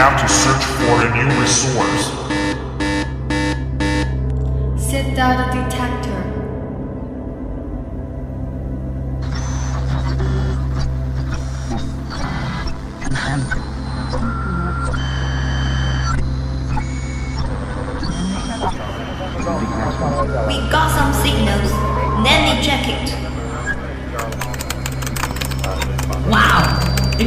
have to search for a new resource. Set down the detector. We got some signals. Let me check it.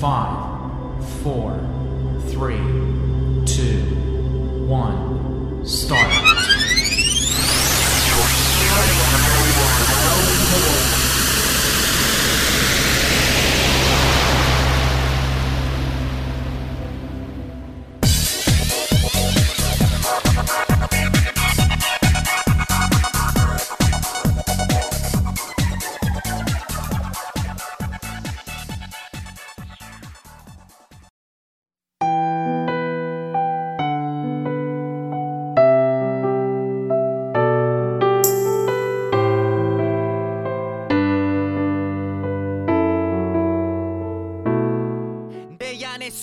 Five, four, three, two, one, start.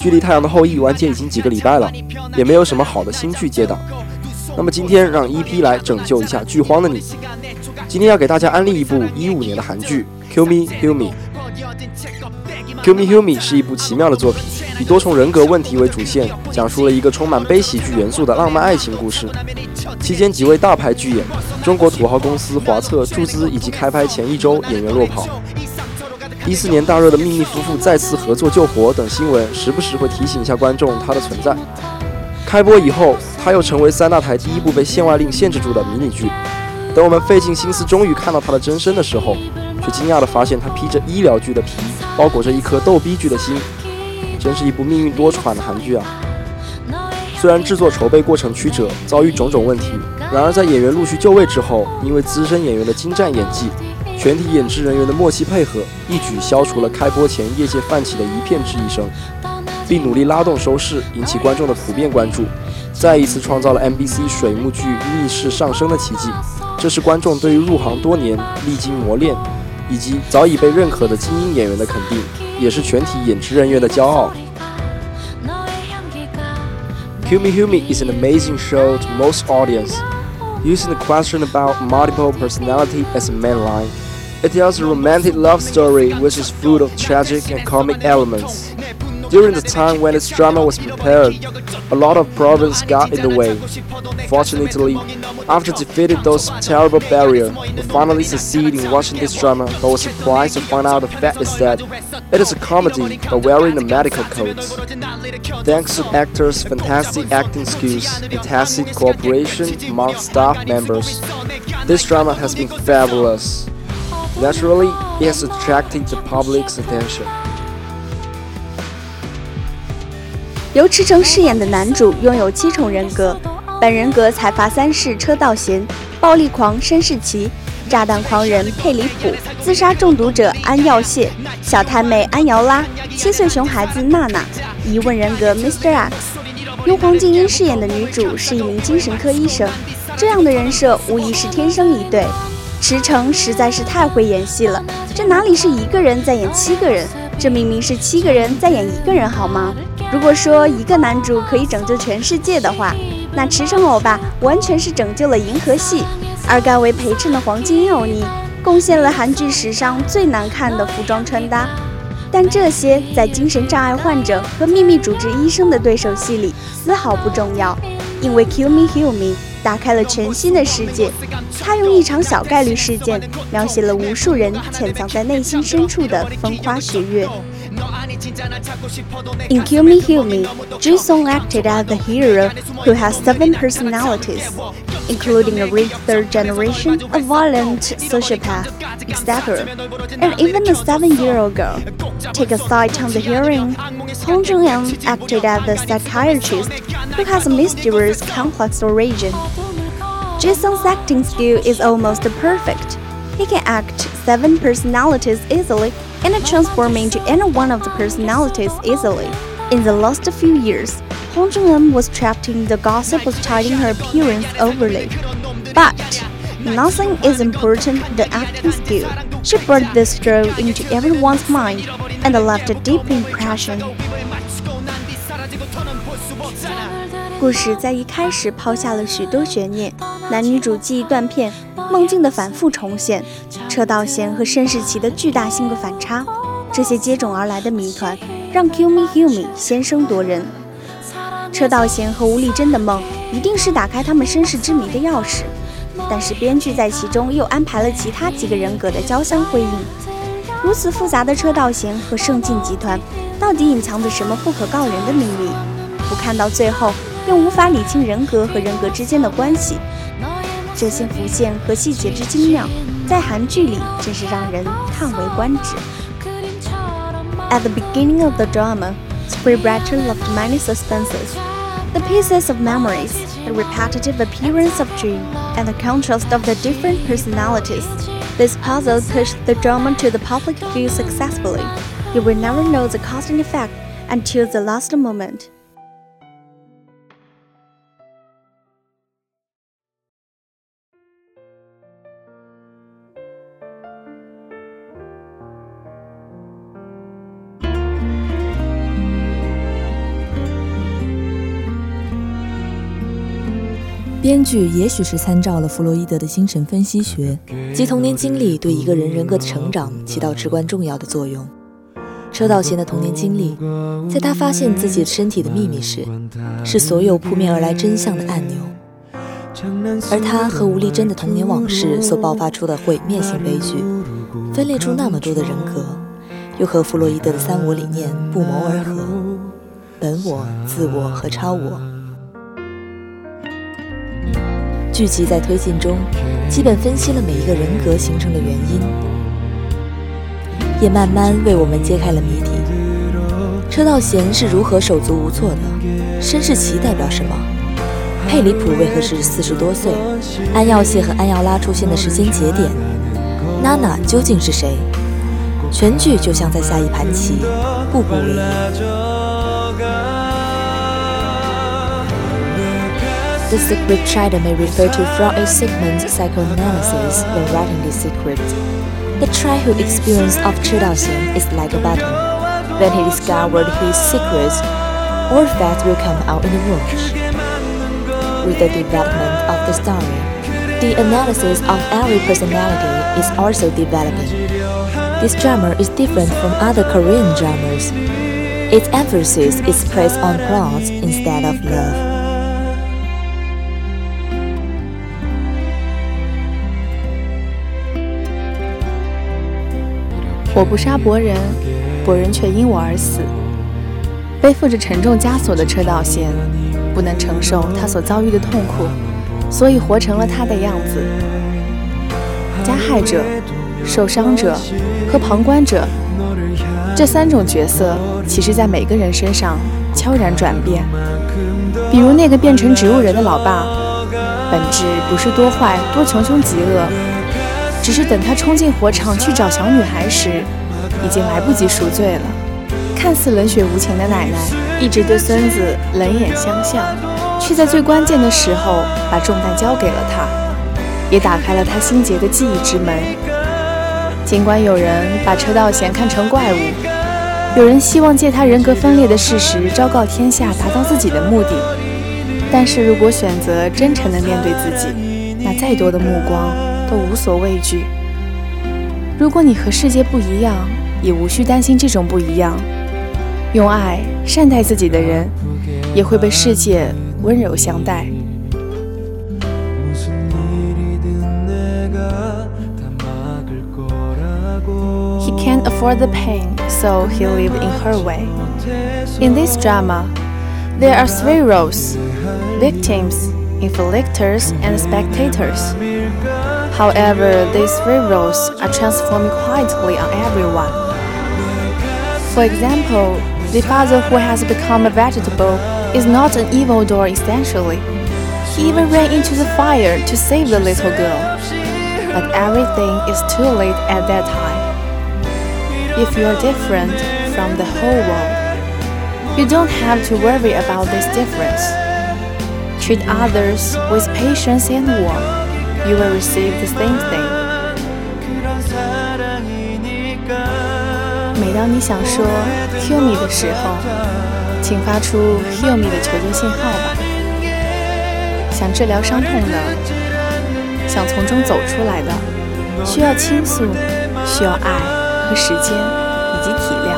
距离《太阳的后裔》完结已经几个礼拜了，也没有什么好的新剧接档。那么今天让 EP 来拯救一下剧荒的你。今天要给大家安利一部一五年的韩剧《Kill Me Heal Me》。《Kill Me Heal Me》是一部奇妙的作品，以多重人格问题为主线，讲述了一个充满悲喜剧元素的浪漫爱情故事。期间几位大牌剧演，中国土豪公司华策注资以及开拍前一周演员落跑。一四年大热的秘密夫妇再次合作救火等新闻，时不时会提醒一下观众它的存在。开播以后，它又成为三大台第一部被限外令限制住的迷你剧。等我们费尽心思终于看到它的真身的时候，却惊讶地发现它披着医疗剧的皮，包裹着一颗逗逼剧的心，真是一部命运多舛的韩剧啊！虽然制作筹备过程曲折，遭遇种种问题，然而在演员陆续就位之后，因为资深演员的精湛演技。全体演职人员的默契配合，一举消除了开播前业界泛起的一片质疑声，并努力拉动收视，引起观众的普遍关注，再一次创造了 MBC 水幕剧逆势上升的奇迹。这是观众对于入行多年、历经磨练以及早已被认可的精英演员的肯定，也是全体演职人员的骄傲。Humi Heal Me is an amazing show to most audience, using the question about multiple personality as a main line. It tells a romantic love story which is full of tragic and comic elements. During the time when this drama was prepared, a lot of problems got in the way. Fortunately, after defeating those terrible barriers, we finally succeed in watching this drama but was surprised to find out the fact is that it is a comedy but wearing the medical codes. Thanks to actors' fantastic acting skills and tacit cooperation among staff members, this drama has been fabulous. Naturally, it has attracted the public's attention. 由池诚饰演的男主拥有七重人格，本人格财阀三世车道贤，暴力狂申世奇，炸弹狂人佩里普，自杀中毒者安耀燮，小太妹安瑶拉，七岁熊孩子娜娜，疑问人格 Mr. X。由黄静音饰演的女主是一名精神科医生，这样的人设无疑是天生一对。池诚实在是太会演戏了，这哪里是一个人在演七个人，这明明是七个人在演一个人，好吗？如果说一个男主可以拯救全世界的话，那池诚欧巴完全是拯救了银河系，而甘为陪衬的黄金欧尼贡献了韩剧史上最难看的服装穿搭。但这些在精神障碍患者和秘密主治医生的对手戏里丝毫不重要，因为 Kill Me Heal Me 打开了全新的世界。他用一场小概率事件描写了无数人潜藏在内心深处的风花雪月。In Kill Me Heal Me, Song acted as the hero who has seven personalities, including a rich third generation, a violent sociopath, etc., and even a seven-year-old girl. Take a side on the hearing, Hong Jung-young acted as the psychiatrist who has a mysterious, complex origin. Jason's acting skill is almost perfect. He can act seven personalities easily and transform into any one of the personalities easily. In the last few years, Hong Jung-eun was trapped in the gossip of hiding her appearance overly. But nothing is important than acting skill. She brought this role into everyone's mind and left a deep impression. 故事在一开始抛下了许多悬念，男女主记忆断片，梦境的反复重现，车道贤和申世奇的巨大性格反差，这些接踵而来的谜团让 Kill Me Heal Me 先声夺人。车道贤和吴丽珍的梦一定是打开他们身世之谜的钥匙，但是编剧在其中又安排了其他几个人格的交相辉映。如此复杂的车道贤和盛晋集团，到底隐藏着什么不可告人的秘密？不看到最后。又无法理清人格和人格之间的关系，这些浮现和细节之精妙，在韩剧里真是让人叹为观止。At the beginning of the drama, Scriptwriter left many suspenses. The pieces of memories, the repetitive appearance of dream, and the contrast of the different personalities. this puzzle pushed the drama to the public view successfully. You will never know the cause and effect until the last moment. 编剧也许是参照了弗洛伊德的精神分析学，即童年经历对一个人人格的成长起到至关重要的作用。车道贤的童年经历，在他发现自己身体的秘密时，是所有扑面而来真相的按钮；而他和吴丽珍的童年往事所爆发出的毁灭性悲剧，分裂出那么多的人格，又和弗洛伊德的三我理念不谋而合：本我、自我和超我。剧集在推进中，基本分析了每一个人格形成的原因，也慢慢为我们揭开了谜底。车道贤是如何手足无措的？申世奇代表什么？佩里普为何是四十多岁？安耀谢和安耀拉出现的时间节点，娜娜究竟是谁？全剧就像在下一盘棋，步步为营。The secret trader may refer to Freud's segment psychoanalysis when writing this secret. The childhood experience of Chen Daoxian is like a button. When he discovered his secrets, all facts will come out in the rush. With the development of the story, the analysis of every personality is also developing. This drama is different from other Korean dramas. Its emphasis is placed on plot instead of love. 我不杀伯仁，伯仁却因我而死。背负着沉重枷锁的车道贤，不能承受他所遭遇的痛苦，所以活成了他的样子。加害者、受伤者和旁观者这三种角色，其实在每个人身上悄然转变。比如那个变成植物人的老爸，本质不是多坏、多穷凶极恶。只是等他冲进火场去找小女孩时，已经来不及赎罪了。看似冷血无情的奶奶，一直对孙子冷眼相向，却在最关键的时候把重担交给了他，也打开了他心结的记忆之门。尽管有人把车道贤看成怪物，有人希望借他人格分裂的事实昭告天下，达到自己的目的，但是如果选择真诚地面对自己，那再多的目光。都无所畏惧。如果你和世界不一样，也无需担心这种不一样。用爱善待自己的人，也会被世界温柔相待。He can't afford the pain. so he lived in her way. In this drama, there are three roles victims, inflictors, and spectators. However, these roles are transforming quietly on everyone. For example, the father who has become a vegetable is not an evildoer essentially. He even ran into the fire to save the little girl. But everything is too late at that time. If you are different from the whole world, you don't have to worry about this difference. Treat others with patience and warmth. You will receive the same thing. 每当你想说 “kill me” 的时候，请发出 “heal me” 的求救信号吧。想治疗伤痛的，想从中走出来的，需要倾诉，需要爱和时间以及体谅。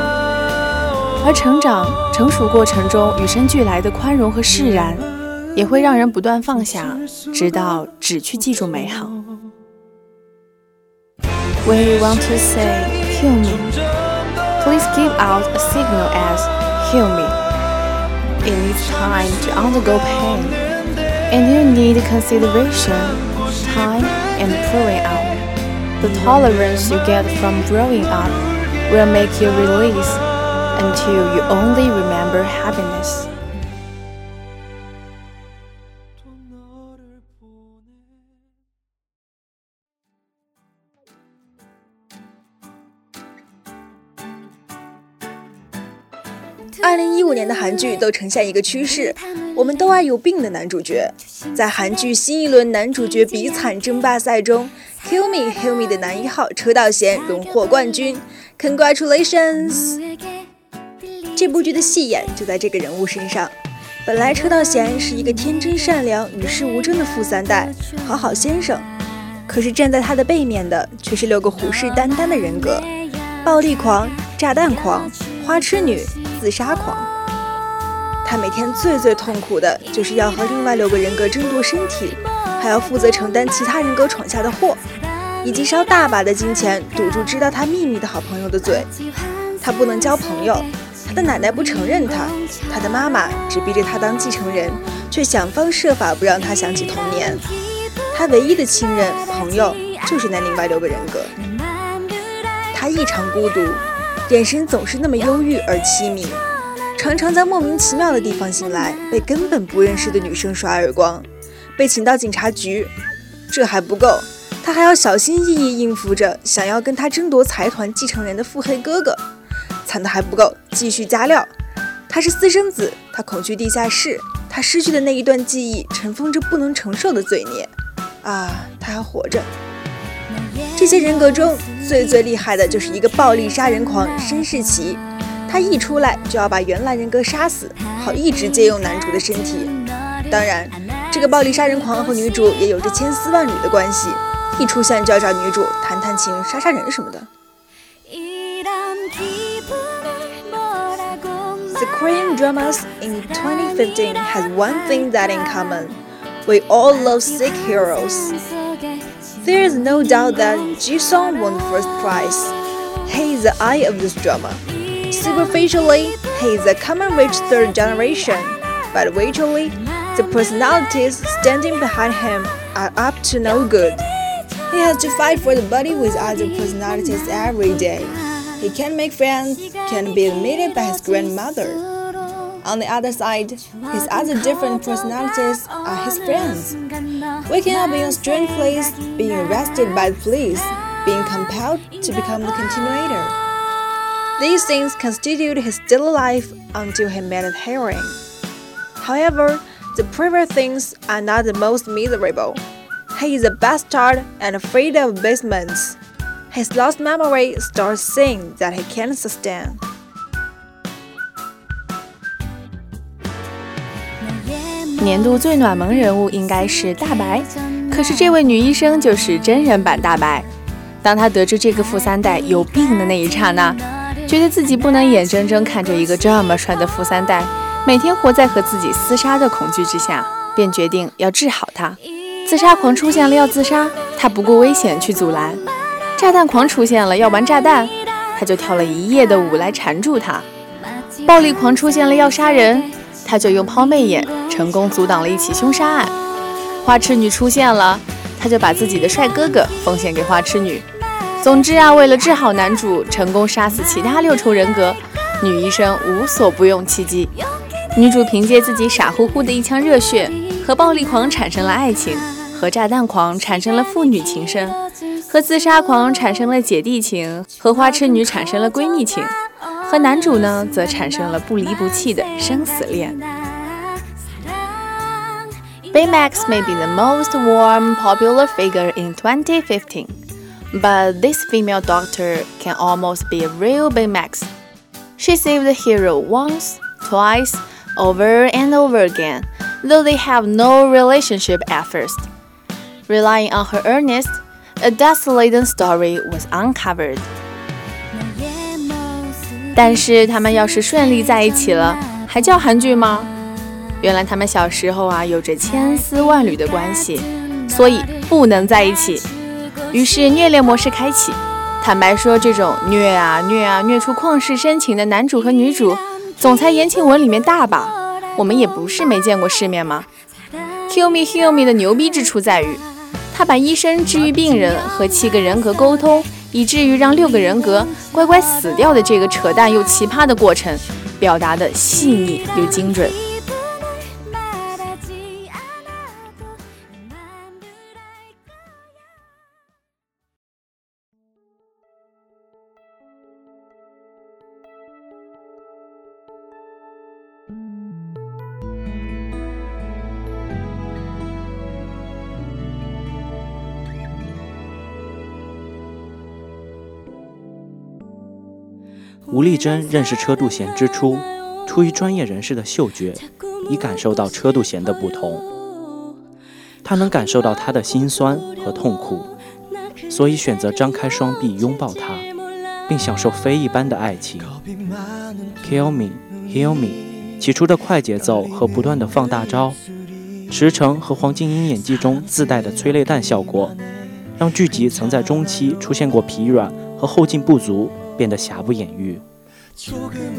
而成长、成熟过程中与生俱来的宽容和释然，也会让人不断放下，直到只去记住美好。When you want to say "kill me," please give out a signal as "heal me." It needs time to undergo pain, and you need consideration, time, and pouring out. The tolerance you get from growing up will make you release until you only remember 五年的韩剧都呈现一个趋势，我们都爱有病的男主角。在韩剧新一轮男主角比惨争霸赛中，Kill Me Heal Me 的男一号车道贤荣获冠军，Congratulations！这部剧的戏眼就在这个人物身上。本来车道贤是一个天真善良、与世无争的富三代，好好先生。可是站在他的背面的却是六个虎视眈眈的人格：暴力狂、炸弹狂、花痴女。自杀狂，她每天最最痛苦的就是要和另外六个人格争夺身体，还要负责承担其他人格闯下的祸，以及烧大把的金钱堵住知道她秘密的好朋友的嘴。她不能交朋友，她的奶奶不承认她，她的妈妈只逼着她当继承人，却想方设法不让她想起童年。她唯一的亲人朋友就是那另外六个人格。她异常孤独。眼神总是那么忧郁而凄迷，常常在莫名其妙的地方醒来，被根本不认识的女生甩耳光，被请到警察局。这还不够，他还要小心翼翼应付着想要跟他争夺财团继承人的腹黑哥哥。惨的还不够，继续加料。他是私生子，他恐惧地下室，他失去的那一段记忆尘封着不能承受的罪孽。啊，他还活着。这些人格中最最厉害的就是一个暴力杀人狂申世奇，他一出来就要把原来人格杀死，好一直借用男主的身体。当然，这个暴力杀人狂和女主也有着千丝万缕的关系，一出现就要找女主谈谈情、杀杀人什么的。The Korean dramas in 2015 has one thing that in common: we all love sick heroes. There is no doubt that Jisung won the first prize. He is the eye of this drama. Superficially, he is a common rich third generation, but virtually, the personalities standing behind him are up to no good. He has to fight for the body with other personalities every day. He can't make friends, can't be admitted by his grandmother. On the other side, his other different personalities are his friends. Waking up in a strange place, being arrested by the police, being compelled to become the continuator. These things constitute his daily life until he met a. However, the private things are not the most miserable. He is a bastard and afraid of basements. His lost memory starts saying that he can't sustain. 年度最暖萌人物应该是大白，可是这位女医生就是真人版大白。当她得知这个富三代有病的那一刹那，觉得自己不能眼睁睁看着一个这么帅的富三代每天活在和自己厮杀的恐惧之下，便决定要治好他。自杀狂出现了要自杀，他不顾危险去阻拦；炸弹狂出现了要玩炸弹，他就跳了一夜的舞来缠住他；暴力狂出现了要杀人，他就用抛媚眼成功阻挡了一起凶杀案；花痴女出现了，他就把自己的帅哥哥奉献给花痴女。总之啊，为了治好男主，成功杀死其他六重人格，女医生无所不用其极。女主凭借自己傻乎乎的一腔热血，和暴力狂产生了爱情，和炸弹狂产生了父女情深，和自杀狂产生了姐弟情，和花痴女产生了闺蜜情，和男主呢则产生了不离不弃的生死恋。Baymax may be the most warm, popular figure in 2015, but this female doctor can almost be a real Baymax. She saved the hero once, twice, over and over again, though they have no relationship at first. Relying on her earnest, a desolating story was uncovered. 但是他们要是顺利在一起了，还叫韩剧吗？原来他们小时候啊有着千丝万缕的关系，所以不能在一起。于是虐恋模式开启。坦白说，这种虐啊虐啊虐出旷世深情的男主和女主。总裁言情文里面大把，我们也不是没见过世面吗？Kill me, heal me 的牛逼之处在于，他把医生治愈病人和七个人格沟通，以至于让六个人格乖乖死掉的这个扯淡又奇葩的过程，表达的细腻又精准。吴丽珍认识车度贤之初，出于专业人士的嗅觉，已感受到车度贤的不同。她能感受到他的心酸和痛苦，所以选择张开双臂拥抱他，并享受非一般的爱情。Kill me, heal me。起初的快节奏和不断的放大招，石城和黄静英演技中自带的催泪弹效果，让剧集曾在中期出现过疲软和后劲不足。变得瑕不掩瑜，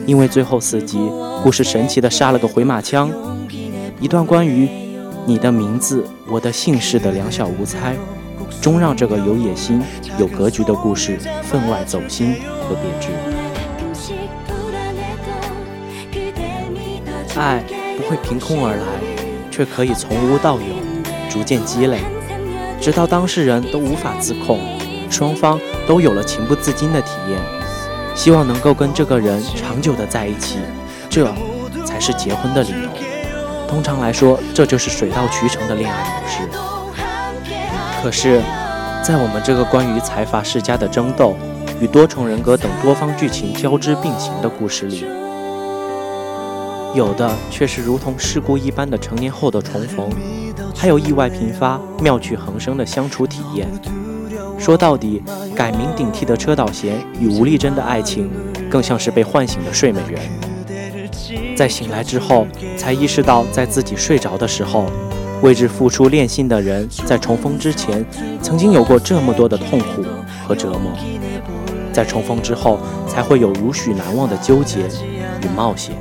因为最后四集故事神奇的杀了个回马枪，一段关于你的名字、我的姓氏的两小无猜，终让这个有野心、有格局的故事分外走心和别致。爱不会凭空而来，却可以从无到有，逐渐积累，直到当事人都无法自控，双方都有了情不自禁的体验。希望能够跟这个人长久的在一起，这才是结婚的理由。通常来说，这就是水到渠成的恋爱模式。可是，在我们这个关于财阀世家的争斗与多重人格等多方剧情交织并行的故事里，有的却是如同事故一般的成年后的重逢，还有意外频发、妙趣横生的相处体验。说到底，改名顶替的车岛贤与吴丽珍的爱情，更像是被唤醒的睡美人，在醒来之后才意识到，在自己睡着的时候，为之付出恋心的人，在重逢之前，曾经有过这么多的痛苦和折磨，在重逢之后，才会有如许难忘的纠结与冒险。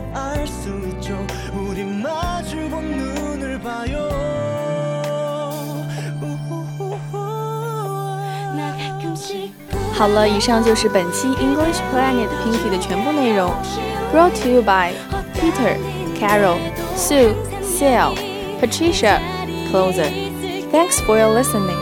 好了，以上就是本期 English Planet Pinky 的全部内容。Brought to you by Peter, Carol, Sue, Sale, Patricia, Closer. Thanks for your listening.